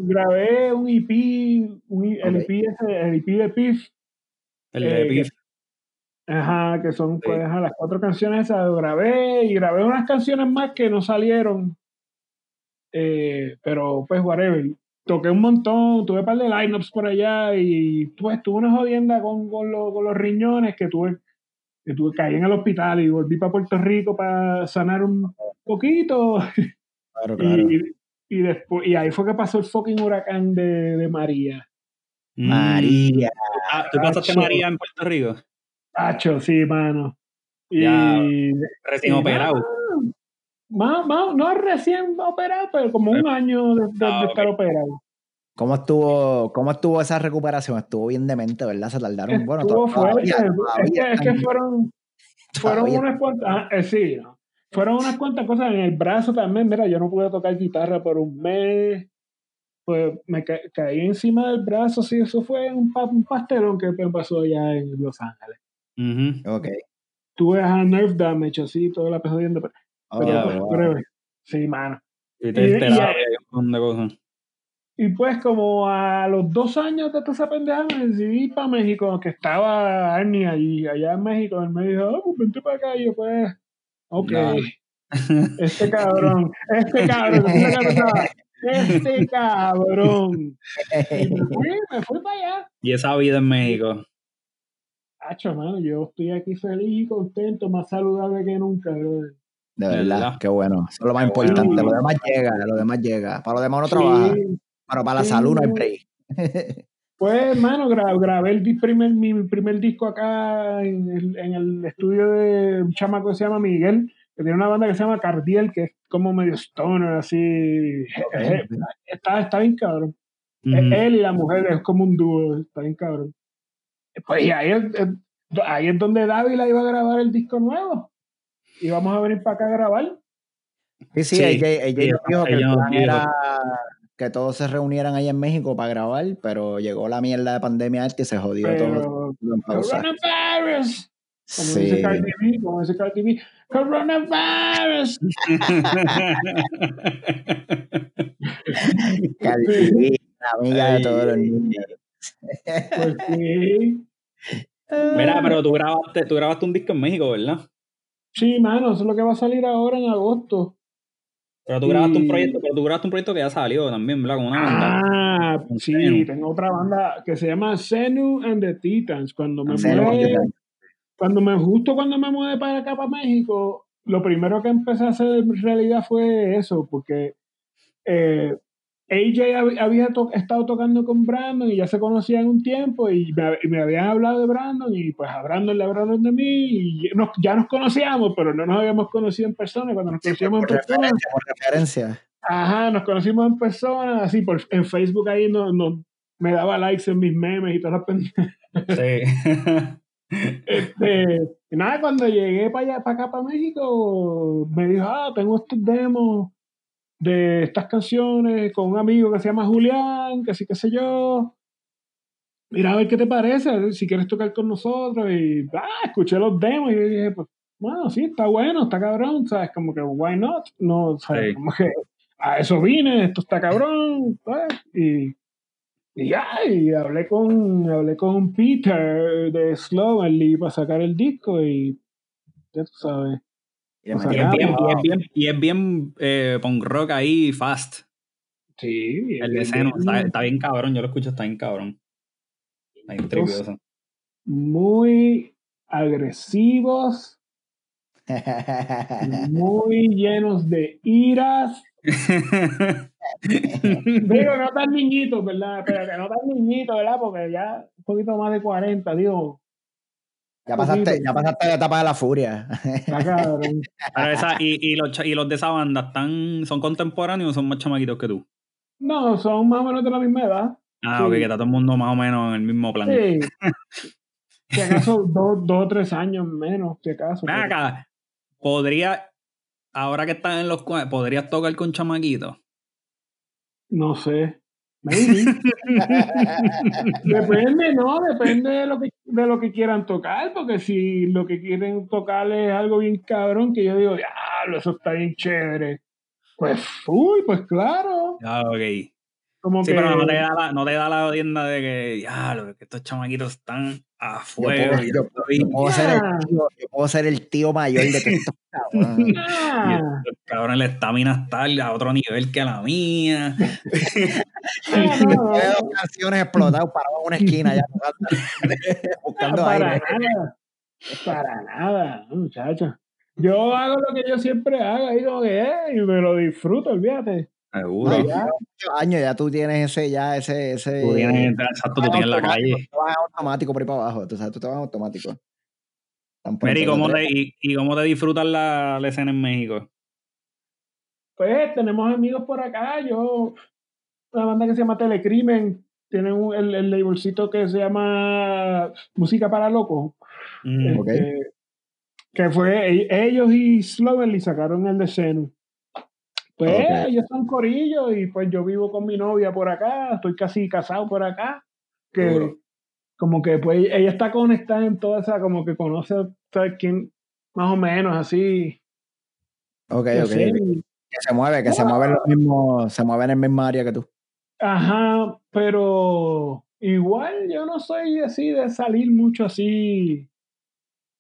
grabé un EP, el, EP el EP de PIF. El de eh, PIF. Ajá, que son pues, las cuatro canciones esas, grabé y grabé unas canciones más que no salieron. Eh, pero pues, whatever toqué un montón, tuve un par de lineups por allá y pues tuve una jodienda con, con, con los riñones que tuve, que tuve, caí en el hospital y volví para Puerto Rico para sanar un poquito. Claro, claro. Y, después, y ahí fue que pasó el fucking huracán de, de María. María. Ah, ¿Tú pasaste María en Puerto Rico? Hacho, sí, mano. Y, Ya, Recién y operado. Más, más, no recién operado, pero como un año de, de- Ah, de estar operado. ¿Cómo estuvo, ¿Cómo estuvo esa recuperación? Estuvo bien demente, ¿verdad? Se tardaron. Bueno, Estuvo fuerte. todavía, Es que, es fueron, fueron todavía- unas cuantas, ah, eh, sí, ¿no? fueron unas cuantas cosas en el brazo también. Mira, yo no pude tocar guitarra por un mes. Pues me ca- caí encima del brazo, sí, eso fue un, pa- un pastelón que me pasó allá en Los Ángeles. Ujú. Ok. Tuve a nerve damage, así, toda la jodiendo. Pero, Oh, pero, pues, wow. pero, sí, mano. Y Y- te y- montón de cosas. Y pues como a los dos años de esa pendeja me decidí para México, que estaba Arnie allí, allá en México, él me dijo, oh, pues vente para acá, y yo pues, ok, No. este cabrón, este cabrón, ¿tú este cabrón. Y me fui, me fui para allá. Y esa vida en México. Hacho, mano, yo estoy aquí feliz y contento, más saludable que nunca, brother. De ¿Verdad? verdad, qué bueno. Eso es lo más Qué bueno. importante. Lo demás llega, lo demás llega. Para lo demás uno trabaja. Pero para la salud no hay break. Pues, hermano, gra- grabé el primer, mi primer disco acá en el, en el estudio de un chamaco que se llama Miguel, que tiene una banda que se llama Cardiel, que es como medio stoner, así. Está, está bien cabrón. Él y la mujer es como un dúo, está bien cabrón. Pues y ahí es, es- ahí es donde Dávila iba a grabar el disco nuevo. Y vamos a venir para acá a grabar. Sí, sí, Sí, ella, ella sí, dijo que el ella plan era que todos se reunieran ahí en México para grabar, pero llegó la mierda de pandemia y se jodió todo. Pero, todo coronavirus. Como Sí. dice Cardi B, como dice Cardi B, coronavirus. Cardi B, la amiga de todos los Ay. niños. Pues sí. Mira, pero tú grabaste, tú grabaste un disco en México, ¿verdad? Sí, mano, eso es lo que va a salir ahora en agosto. Pero tú grabaste un proyecto, pero tú grabaste un proyecto que ya salió también, ¿verdad? Con una banda. Ah, Con sí, Zenu. tengo otra banda que se llama Zenu and the Titans. Cuando me mudé, cuando me, justo cuando me mudé para acá, para México, lo primero que empecé a hacer en realidad fue eso, porque eh, AJ hab- había to- estado tocando con Brandon y ya se conocían un tiempo y me, habían hablado de Brandon y pues a Brandon le hablaron de mí y nos- ya nos conocíamos, pero no nos habíamos conocido en persona. Cuando nos conocíamos en Por persona, referencia, por referencia. Ajá, nos conocimos en persona, así por en Facebook ahí no, no- me daba likes en mis memes y todas las pendejas. Sí. Este, nada, cuando llegué para allá, para acá, para México, me dijo, ah, tengo estos demos de estas canciones con un amigo que se llama Julián, que sí, qué sé yo. Mira, a ver qué te parece, si quieres tocar con nosotros. Y, ah, escuché los demos y dije, pues, bueno, sí, está bueno, está cabrón, ¿sabes? Como que, why not? No, ¿sabes? Sí. Como que a eso vine, esto está cabrón, pues, y, y ya, y hablé con, hablé con Peter de Slovenly para sacar el disco y ya tú sabes. Y le O sea, Y metieron es bien, y es bien, y es bien eh, punk rock ahí, fast. Sí, El de Seno, está, está bien cabrón, yo lo escucho, está bien cabrón. Está bien tripioso. muy agresivos, muy llenos de iras. Digo, no tan niñitos, ¿verdad? Pero que no tan niñitos, ¿verdad? Porque ya un poquito más de 40, digo, ya, pasaste, ya pasaste la etapa de la furia. está cabrón. Pero esa, y, y, los, y los de esa banda están, son contemporáneos o son más chamaquitos que tú. No, son más o menos de la misma edad. Ah, Sí. ok, que está todo el mundo más o menos en el mismo plan. Sí. Si acaso dos, dos o tres años menos, si acaso. Pero- acá, podría, ahora que están en los podrías tocar con chamaquitos. No sé. Depende, ¿no? Depende de lo, que, de lo que quieran tocar, porque si lo que quieren tocar es algo bien cabrón, que yo digo, diablo, eso está bien chévere. Pues, uy, pues claro. Ah, ok. Como Sí, que, pero no te da la, no te da la tienda de que, ya, que estos chamaquitos están a Yo fuego. puedo, yo- puedo ser el tío, yo puedo ser el tío mayor de todos estos cabrones. y estos cabrones, la estamina está a otro nivel que la mía. no, no, Tiene dos canciones explotadas parados en una esquina ya buscando para aire. nada. Para nada, no, muchacho. Yo hago lo que yo siempre hago, ahí como que, eh, y me lo disfruto, olvídate. Seguro. No, ya. años ya tú tienes ese, ya ese, ese. Tú tienes, exacto, tú tienes la calle. Tú vas automático por ahí para abajo. Tú, sabes, tú te vas automático. Mary, ¿cómo te, y, ¿y cómo te disfrutas la, la escena en México? Pues tenemos amigos por acá, yo, una banda que se llama Telecrimen, tienen un- el, el labelcito que se llama Música para Locos, Mm, este, que fue e- ellos y Slovenly sacaron el de. Pues ellos son corillos y pues yo vivo con mi novia por acá, estoy casi casado por acá, que Duro. como que pues ella está conectada en toda esa, como que conoce ¿sabes quién? Más o menos así. Ok, ok. sé. Que se mueve, que se mueve en lo mismo, se mueve en el mismo área que tú. Ajá, pero igual yo no soy así de salir mucho así.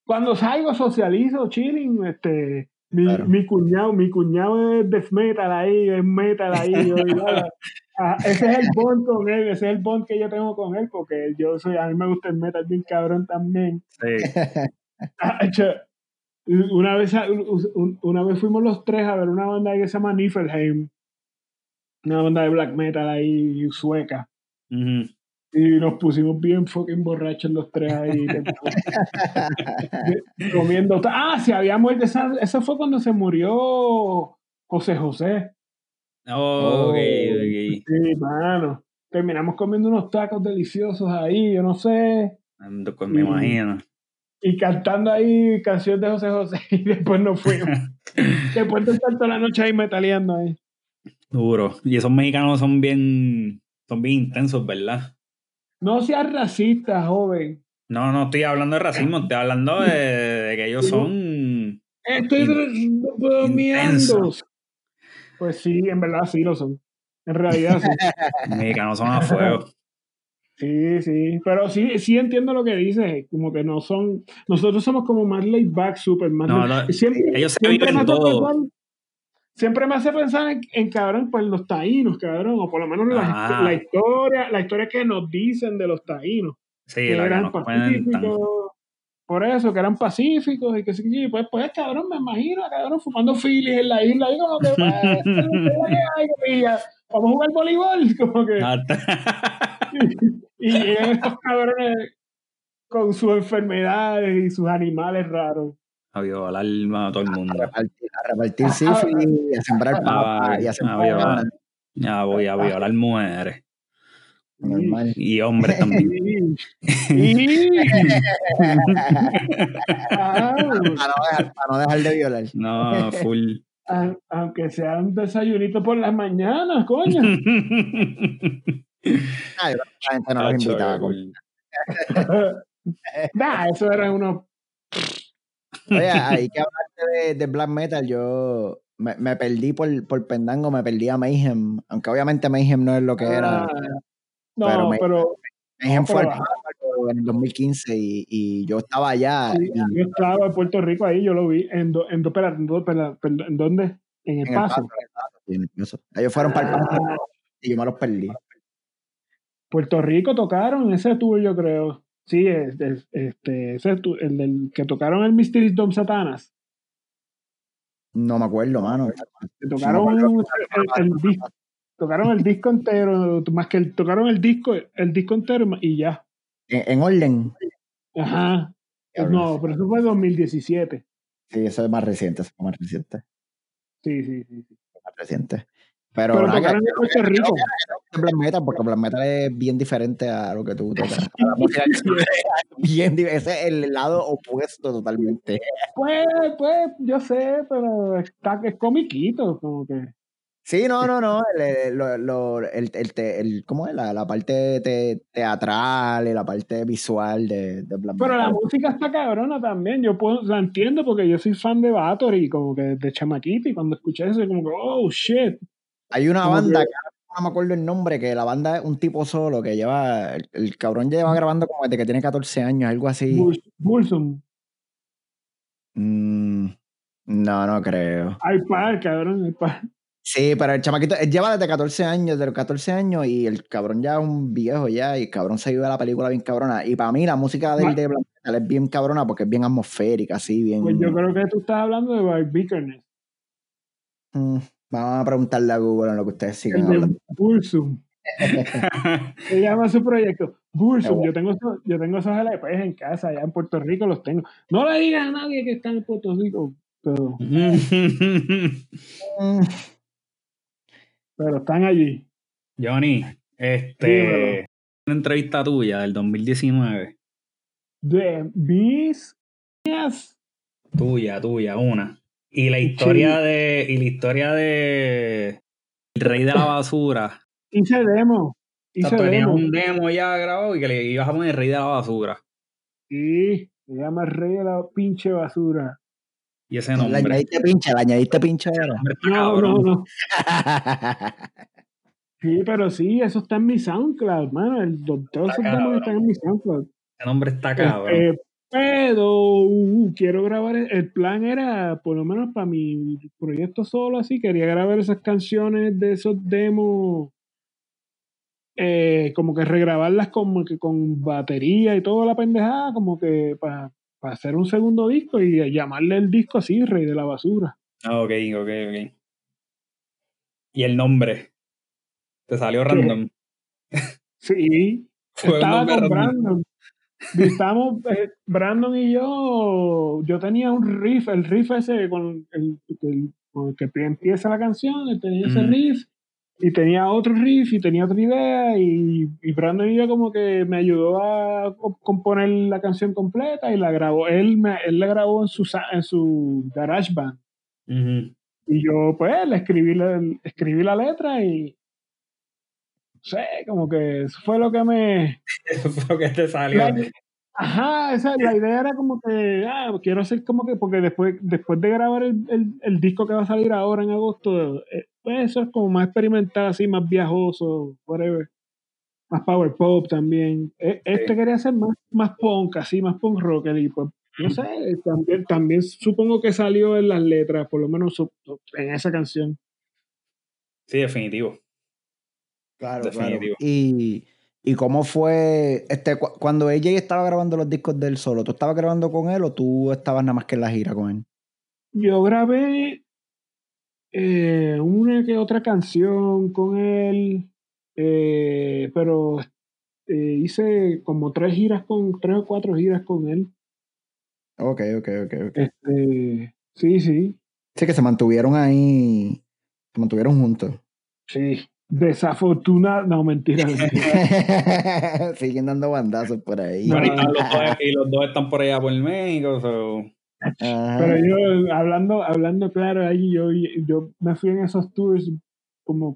Cuando salgo socializo, chilling, este, mi, Claro. mi cuñado, mi cuñado es death metal ahí, es metal ahí, yo, igual, ah, ese es el bond con él, ese es el bond que yo tengo con él, porque yo soy, a mí me gusta el metal bien cabrón también. Sí. Ah, Una vez, un- una vez fuimos los tres a ver una banda que se llama Niflheim, una banda de black metal ahí sueca. Y nos pusimos bien fucking borrachos los tres ahí. comiendo. Ah, se había muerto. Esa, eso fue cuando se murió José José. Oh, ok, ok. Sí, mano. Terminamos comiendo unos tacos deliciosos ahí, yo no sé. Ando con- Me imagino. Y cantando ahí canciones de José José. Y después nos fuimos. después de estar toda la noche ahí metaleando ahí. Duro. Y esos mexicanos son bien, son bien intensos, ¿verdad? No seas racista, joven. No, no estoy hablando de racismo, estoy hablando de, de que ellos son. Estoy bromeando. Pues sí, en verdad sí lo son. En realidad sí. Mexicanos son a fuego. Sí, sí, pero sí, sí entiendo lo que dices, como que no son, nosotros somos como más laid back, super más. No, no, siempre, ellos se viven todo. Siempre me hace pensar en, en, cabrón, pues los taínos, cabrón, o por lo menos la, Ah. la historia, la historia que nos dicen de los taínos, Sí, que la que eran nos cuentan. pacíficos, por eso, que eran pacíficos y que sí, pues, pues, cabrón, me imagino, cabrón, fumando filis en la isla, y como que, pues, ¿qué es lo que hay, vamos a jugar voleibol, como que... y llegan estos cabrones con sus enfermedades y sus animales raros. A violar a todo el A mundo. repartir, a repartir sífilis, y a sembrar papas, y a a sembrar violar. Ya voy a violar mujeres. Normal. Y hombres también. Ah, Para no, dejar, para no dejar de violar. No, full. a- aunque sea un desayunito por las mañanas, coño. Ah, que la gente no los invitaba. cool. nah, eso era uno. Oye, ahí que hablaste de, de black metal, yo me, me perdí por, por Pendango, me perdí a Mayhem, aunque obviamente Mayhem no es lo que era. Ah, pero no, pero Mayhem no, fue al pero- Palo en el 2015 y, y yo estaba allá sí, y- yo estaba en Puerto Rico ahí, yo lo vi. ¿En, do- en, do- espera, en, do- perdón, ¿en dónde? En el en el paso. El Paso, el Paso. Ellos fueron para el Paso Ah, y yo me los perdí. Puerto Rico tocaron ese tour, yo creo. Sí, es- es- este, ese tour, el del que tocaron el Mystery Dom Satanas. No me acuerdo, mano. Que tocaron el, el- el disco, tocaron el disco entero, más que el, tocaron el disco, el disco entero y ya. En, en orden. Ajá. No, pero eso fue 2017. Sí, eso es más reciente, eso es más reciente. Sí, sí, sí. sí. Más reciente. Pero, Pero nada, tocaron en Puerto Rico. black metal, porque black metal es bien diferente a lo que tú tocas. Bien, ese es el lado opuesto totalmente. Pues, pues, yo sé, pero está es comiquito, como que. Sí, no, no, no. El, el, el, el, ¿cómo es? La, la parte te- teatral y la parte visual de, de black Pero la música está cabrona también. Yo puedo, la entiendo porque yo soy fan de Bathory, como que de chamaquito, y cuando escuché eso, como que, oh shit. Hay una banda que- no me acuerdo el nombre, que la banda es un tipo solo que lleva, el, cabrón lleva grabando como desde que tiene 14 años, algo así. Bullsum. Mm, no, no creo. Hay par, cabrón, hay par. Sí, pero el chamaquito, él lleva desde 14 años, desde los 14 años, y el cabrón ya es un viejo ya, y el cabrón se vive la película bien cabrona. Y para mí la música de, de es bien cabrona porque es bien atmosférica, así, bien... Pues yo creo que tú estás hablando de By mm, vamos a preguntarle a Google en lo que ustedes siguen hablando. Bursum. Se llama su proyecto. Bursum. Yo tengo, yo tengo esos LPs en casa, allá en Puerto Rico los tengo. No le digas a nadie que está en Puerto Rico, pero... Pero están allí. Johnny, este. una entrevista tuya del 2019. De mis. Tuya, tuya, una. Y la historia de. Y la historia de. El rey de la basura. Hice demo. Hice tenías un demo ya grabado y que le ibas a poner el rey de la basura. Sí, se llama el rey de la pinche basura. Y ese nombre. La añadiste pinche, la añadiste pinche No, no, no. sí, pero sí, eso está en mi SoundCloud, mano. El doctor esos está en mi SoundCloud. Ese nombre está este, cabrón. Pero uh, quiero grabar. El plan era, por lo menos para mi proyecto solo, así, quería grabar esas canciones de esos demos. Eh, como que regrabarlas como que con batería y toda la pendejada, como que para hacer un segundo disco y llamarle el disco así, Rey de la Basura. Ah, ok, ok, ok. ¿Y el nombre? ¿Te salió random? Sí. estaba con Brandon. Estamos, eh, Brandon y yo, yo tenía un riff, el riff ese con el, con el que empieza la canción, tenía ese riff y tenía otro riff y tenía otra idea y, y Brandon y yo como que me ayudó a componer la canción completa y la grabó, él, me, él la grabó en su, en su garage band. Y yo pues le escribí la, escribí la letra y sé, como que eso fue lo que me... Eso fue lo que te salió. ajá, esa, la idea era como que, ah, quiero hacer como que, porque después, después de grabar el, el, el disco que va a salir ahora en agosto, eh, pues eso es como más experimental, así, más viajoso, whatever. Más power pop también. E, este quería ser más, más punk, así, más punk rock. Y pues, no sé, también, también supongo que salió en las letras, por lo menos en esa canción. Sí, definitivo. Claro, definitivo. Y, ¿Y cómo fue este cuando ella estaba grabando los discos del solo? ¿Tú estabas grabando con él o tú estabas nada más que en la gira con él? Yo grabé eh, una que otra canción con él, eh, pero eh, hice como tres giras con, tres o cuatro giras con él. Ok, ok, ok, ok. Este, sí, sí. Sí, que se mantuvieron ahí, se mantuvieron juntos. Sí, desafortunada, no, mentira. Siguen dando bandazos por ahí. y, los dos, están por allá por México, so. Pero yo, hablando, hablando claro, ahí yo, yo me fui en esos tours como,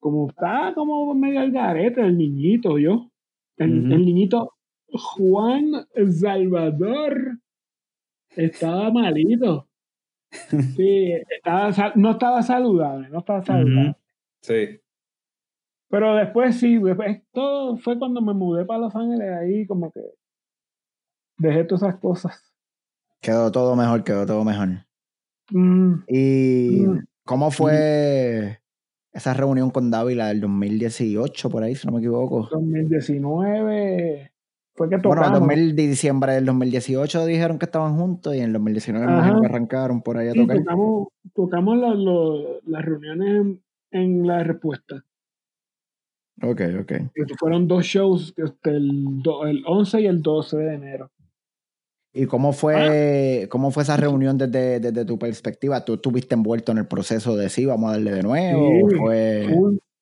como estaba como medio al garete el niñito, yo. El, niñito Juan Salvador estaba malito. Sí, estaba, no estaba saludable, no estaba saludable. Sí. Pero después sí, todo fue cuando me mudé para Los Ángeles, ahí como que dejé todas esas cosas. Quedó todo mejor, quedó todo mejor. Mm. ¿Y mm. cómo fue esa reunión con Dávila del 2018, por ahí, si no me equivoco? 2019 fue que tocamos. Bueno, en 2000, diciembre del 2018 dijeron que estaban juntos y en el 2019 arrancaron por ahí a tocar. tocamos, tocamos las reuniones en, la respuesta. Ok, ok. fueron dos shows, este, el, el 11 y el 12 de enero. ¿Y cómo fue, cómo fue esa reunión desde, desde, tu perspectiva? ¿Tú estuviste envuelto en el proceso de sí, vamos a darle de nuevo? fue...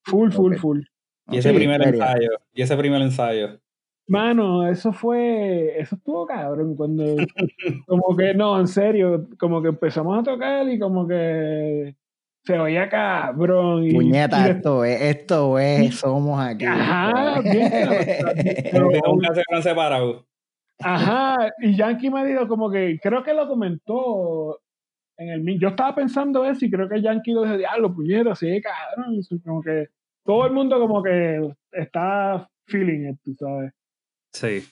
Full, full, full, ¿Y ese primer ensayo? ¿Y ese primer ensayo? Mano, eso fue, eso estuvo cabrón, cuando, como que, no, en serio, como que empezamos a tocar y como que se oía cabrón. Y, Puñeta, esto es, esto es, somos aquí. Ajá, bien. pero, nunca se han separado. Ajá, y Yankee me dijo como que, creo que lo comentó en el Yo estaba pensando eso y creo que Yankee lo dijo, diablo, puñero, sí, cabrón. Como que todo el mundo como que está feeling it, tú sabes. Sí.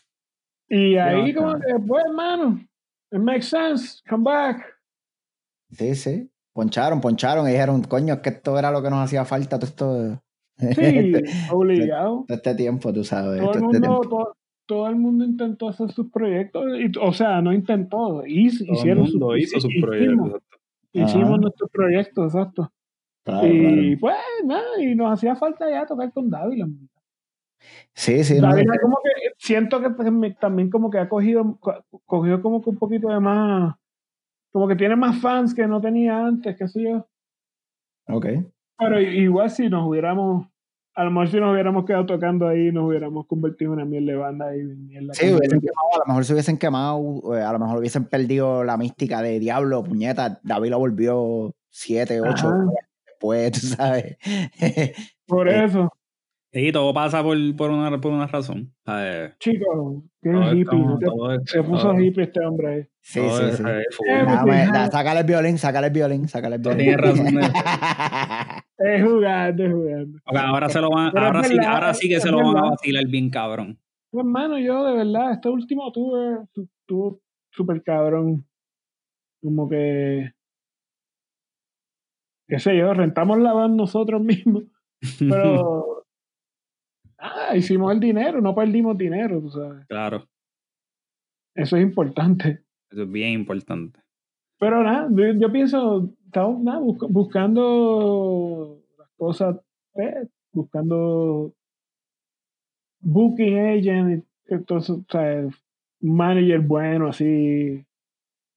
Y ahí como que, pues, hermano, it makes sense, come back. Sí, sí. Poncharon, poncharon y dijeron, coño, que esto era lo que nos hacía falta, todo esto. Sí, obligado. Todo este tiempo, tú sabes. Todo, el, este mundo, todo, el mundo intentó hacer sus proyectos, y, o sea, no intentó, hizo, hicieron hizo sus proyectos. Hicimos, nuestros proyectos, exacto. y pues, nada, y nos hacía falta ya tocar con Dávila. Sí, sí. Dávila como que siento que también como que ha cogido, cogido como que un poquito de más, como que tiene más fans que no tenía antes, qué sé yo. Ok. Pero igual si nos hubiéramos, a lo mejor si nos hubiéramos quedado tocando ahí, nos hubiéramos convertido en una miel de banda y mierda. Sí, hubiesen quemado, a lo mejor se hubiesen quemado, eh, a lo mejor hubiesen perdido la mística de Diablo, puñeta, David lo volvió siete, ocho después, tú sabes. Por eh, eso. Sí, todo pasa por, por, una, por una razón. Eh, Chico, qué hippie. se puso hippie este hombre ahí. Sí, sí, sí. Es, sácale el violín, sácale el violín, sácale el violín. Tienes razón. es jugando, es jugando. ahora, se lo van, ahora, sí, ahora sí que se lo van a vacilar bien cabrón. Pues, hermano, yo de verdad, este último tuve, tuve súper cabrón. Como que. Qué sé yo, rentamos la van nosotros mismos. Pero ah, hicimos el dinero, no perdimos dinero, tú sabes. Claro. Eso es importante. Eso es bien importante. Pero nada, yo, pienso, estamos nada, buscando las cosas, eh, buscando booking agent, entonces, o sea, manager bueno, así,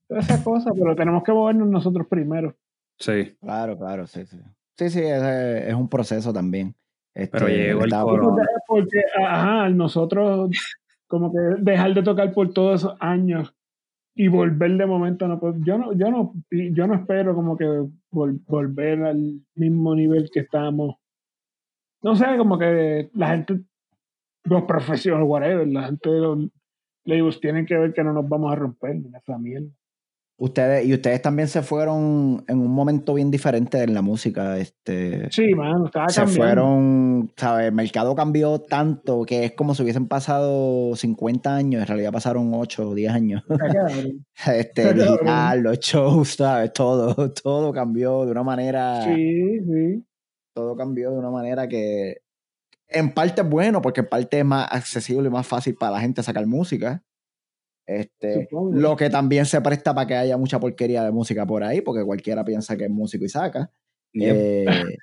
todas esas cosas, pero tenemos que movernos nosotros primero. Sí. Claro, claro, sí, sí. Sí, sí, es, es un proceso también. Pero este, llegó el corona. Porque, ajá, nosotros como que dejar de tocar por todos esos años y volver de momento no pues yo no yo no yo no espero como que volver al mismo nivel que estábamos no sé como que la gente los profesionales whatever la gente de los labels tienen que ver que no nos vamos a romper esa mierda Ustedes, y ustedes también se fueron en un momento bien diferente en la música. Este, sí, mano, estaba Se fueron, ¿sabes? El mercado cambió tanto que es como si hubiesen pasado 50 años, en realidad pasaron 8 o 10 años. este, digital, los shows, ¿sabes? Todo, todo cambió de una manera. Sí, sí. Todo cambió de una manera que en parte es bueno, porque en parte es más accesible y más fácil para la gente sacar música. Este, lo que también se presta para que haya mucha porquería de música por ahí, porque cualquiera piensa que es músico y saca. Eh,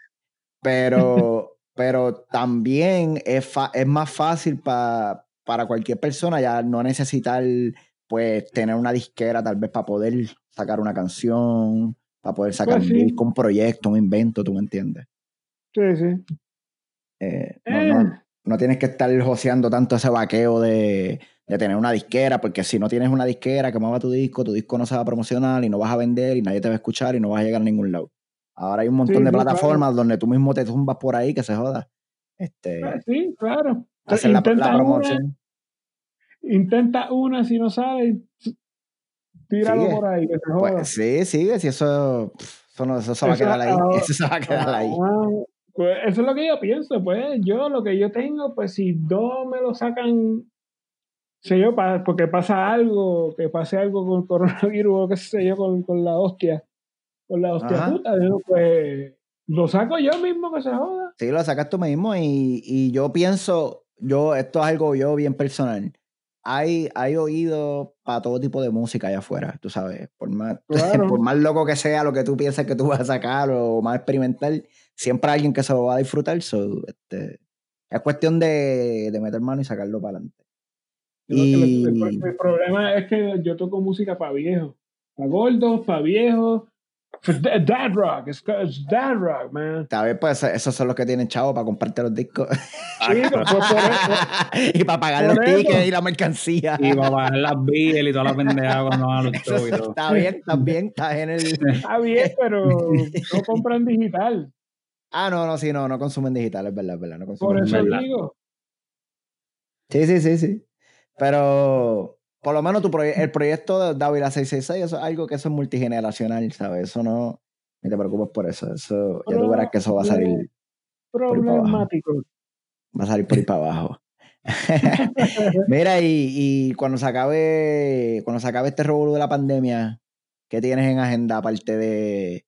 pero, pero también es, es más fácil para cualquier persona ya no necesitar pues tener una disquera tal vez para poder sacar una canción, para poder sacar pues un disco, un proyecto, un invento, ¿tú me entiendes? Sí, sí. Eh, no, no, no, tienes que estar joseando tanto ese vaqueo de de tener una disquera, porque si no tienes una disquera que mueva tu disco, tu disco no se va a promocionar y no vas a vender y nadie te va a escuchar y no vas a llegar a ningún lado. Ahora hay un montón de plataformas donde tú mismo te tumbas por ahí que se joda. Este, ah, sí, claro. intenta promoción. Una, intenta una, si no sale, tíralo por ahí, que se pues, joda. sí, sigue, si eso, eso, eso, se va a quedar ahí. Eso se va a quedar ahí. Pues eso es lo que yo pienso, pues yo lo que yo tengo, pues si dos me lo sacan sé yo, porque pasa algo, que pase algo con el coronavirus o qué sé yo, con, con la hostia, con la hostia puta, pues lo saco yo mismo que se joda. Sí, lo sacas tú mismo y, y yo pienso, yo, esto es algo yo bien personal. Hay, hay oído para todo tipo de música allá afuera, tú sabes. Por más, por más loco que sea lo que tú piensas que tú vas a sacar o más experimental, siempre hay alguien que se lo va a disfrutar. este, es cuestión de, de meter mano y sacarlo para adelante. Y... El, problema es que yo toco música para viejos, para gordos, para viejos. Dad rock, es dad rock, man. Tal vez pues esos son los que tienen chavo para comprarte los discos. Sí, pues, por eso. y para pagar los tickets y la mercancía. Y para pagar las bills y todas las pendejadas cuando van a los shows y todo. Está bien, también, está en el... Está bien, pero no compran digital. Ah, no, no, sí, no, no consumen digital, es verdad, es verdad. No consumen por eso digo. Sí, sí, sí, sí. Pero por lo menos tu el proyecto de Dávila 666 eso es algo que eso es multigeneracional, ¿sabes? Eso no, ni te preocupes por eso. Eso, ya tú verás que eso va a salir. problemático. Va a salir por ahí para abajo. Mira, y, y, cuando se acabe, cuando se acabe este revuelo de la pandemia, ¿qué tienes en agenda aparte de,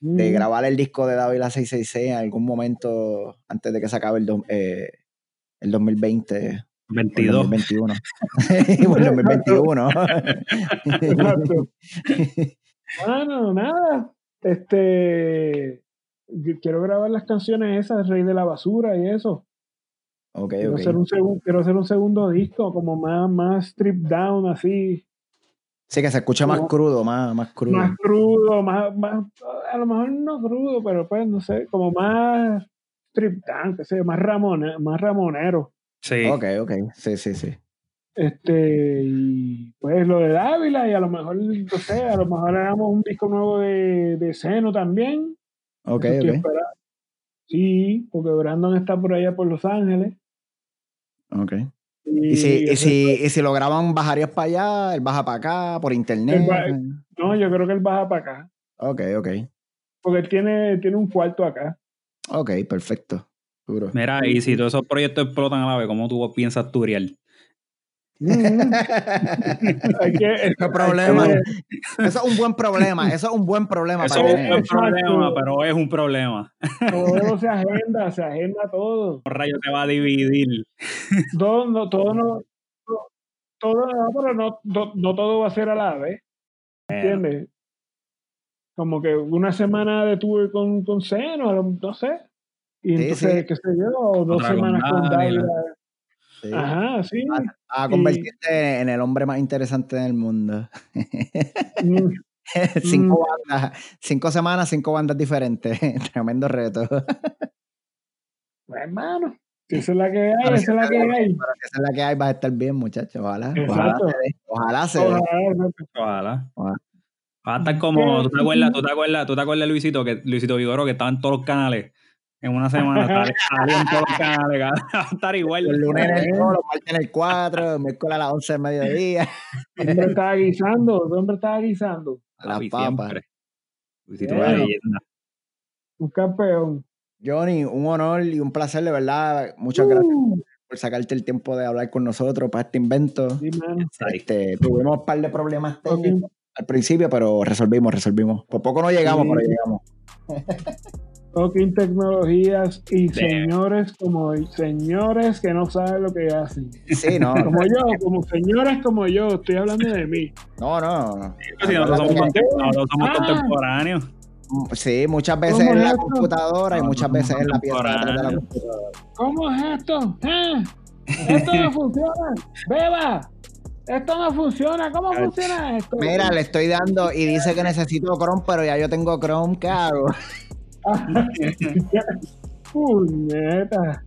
de mm. grabar el disco de David la 666 en algún momento antes de que se acabe el, eh, el 2020? 22. 2021. el 2021. Exacto. bueno, nada. Este. Quiero grabar las canciones esas, Rey de la Basura y eso. Okay, quiero, okay. Hacer un quiero hacer un segundo disco, como más, más strip down, así. Sí, que se escucha más crudo, más, más crudo. Más crudo, más, más, a lo mejor no crudo, pero pues no sé, como más strip down, que sé, más, ramone, más ramonero. Sí. Ok, ok, sí, sí, sí. Este, y pues lo de Dávila, y a lo mejor, no sé, a lo mejor hagamos un disco nuevo de, de Seno también. Ok, ok. Sí, porque Brandon está por allá por Los Ángeles. Ok. ¿Y, si, y, si, y si lo graban, bajarías para allá? ¿Él baja para acá? ¿Por internet? no, yo creo que él baja para acá. Ok, ok. Porque él tiene, tiene un cuarto acá. Ok, perfecto. Mira, y si todos esos proyectos explotan a la vez, ¿cómo tú piensas hay que, ¿Qué problema? Que... Eso es un buen problema. Eso es un buen problema. Eso es un buen problema, pero es un problema. Todo se agenda, se agenda todo. Un rayo te va a dividir. Todo no, todo no, todo, pero no, no, no todo va a ser a la vez. ¿Entiendes? Como que una semana de tour con, con Seno, no sé. Y Sí, entonces, sí. qué sé yo, dos Otra semanas con. Dávila. Sí. Ajá, sí. A, a convertirte en el hombre más interesante del mundo. Mm, cinco Mm. bandas, cinco semanas, cinco bandas diferentes. Tremendo reto. pues, hermano, si esa es la que hay, Pero esa es la que hay. Esa es la que hay, vas a estar bien, muchachos. Ojalá. Ojalá Exacto. se. Ojalá se dé. Ojalá, Ojalá. Ojalá. Va a estar como, ¿tú te acuerdas, tú te acuerdas, tú te acuerdas de Luisito, que Luisito Vigoro, que estaba en todos los canales. En una semana salió en todos los canales, va a estar igual. Los lunes en el 2, los martes en el 4, el miércoles a las 11 del mediodía. El hombre estaba guisando, el hombre estaba guisando. A las Papi, papas. siempre. Luisito Bueno. una leyenda. Un campeón. Johnny, un honor y un placer, de verdad. Muchas gracias Uh, por sacarte el tiempo de hablar con nosotros para este invento. sí. Este, tuvimos un par de problemas técnicos al principio, pero resolvimos, resolvimos. Por poco no llegamos, Sí. pero llegamos. Talking tecnologías y señores como señores que no saben lo que hacen. Sí, no, Como yo, como señores como yo, estoy hablando de mí. no, no. Pues si nosotros somos, somos Ah. contemporáneos. Sí, muchas veces ¿Cómo en es la esto? computadora y No, muchas no, veces no, en la pieza de atrás de la computadora. ¿Cómo es esto? ¿Eh? Esto no funciona. Beba. Esto no funciona. ¿Cómo funciona esto? Mira, le estoy dando y dice que necesito Chrome, pero ya yo tengo Chrome, ¿qué hago? Puñeta.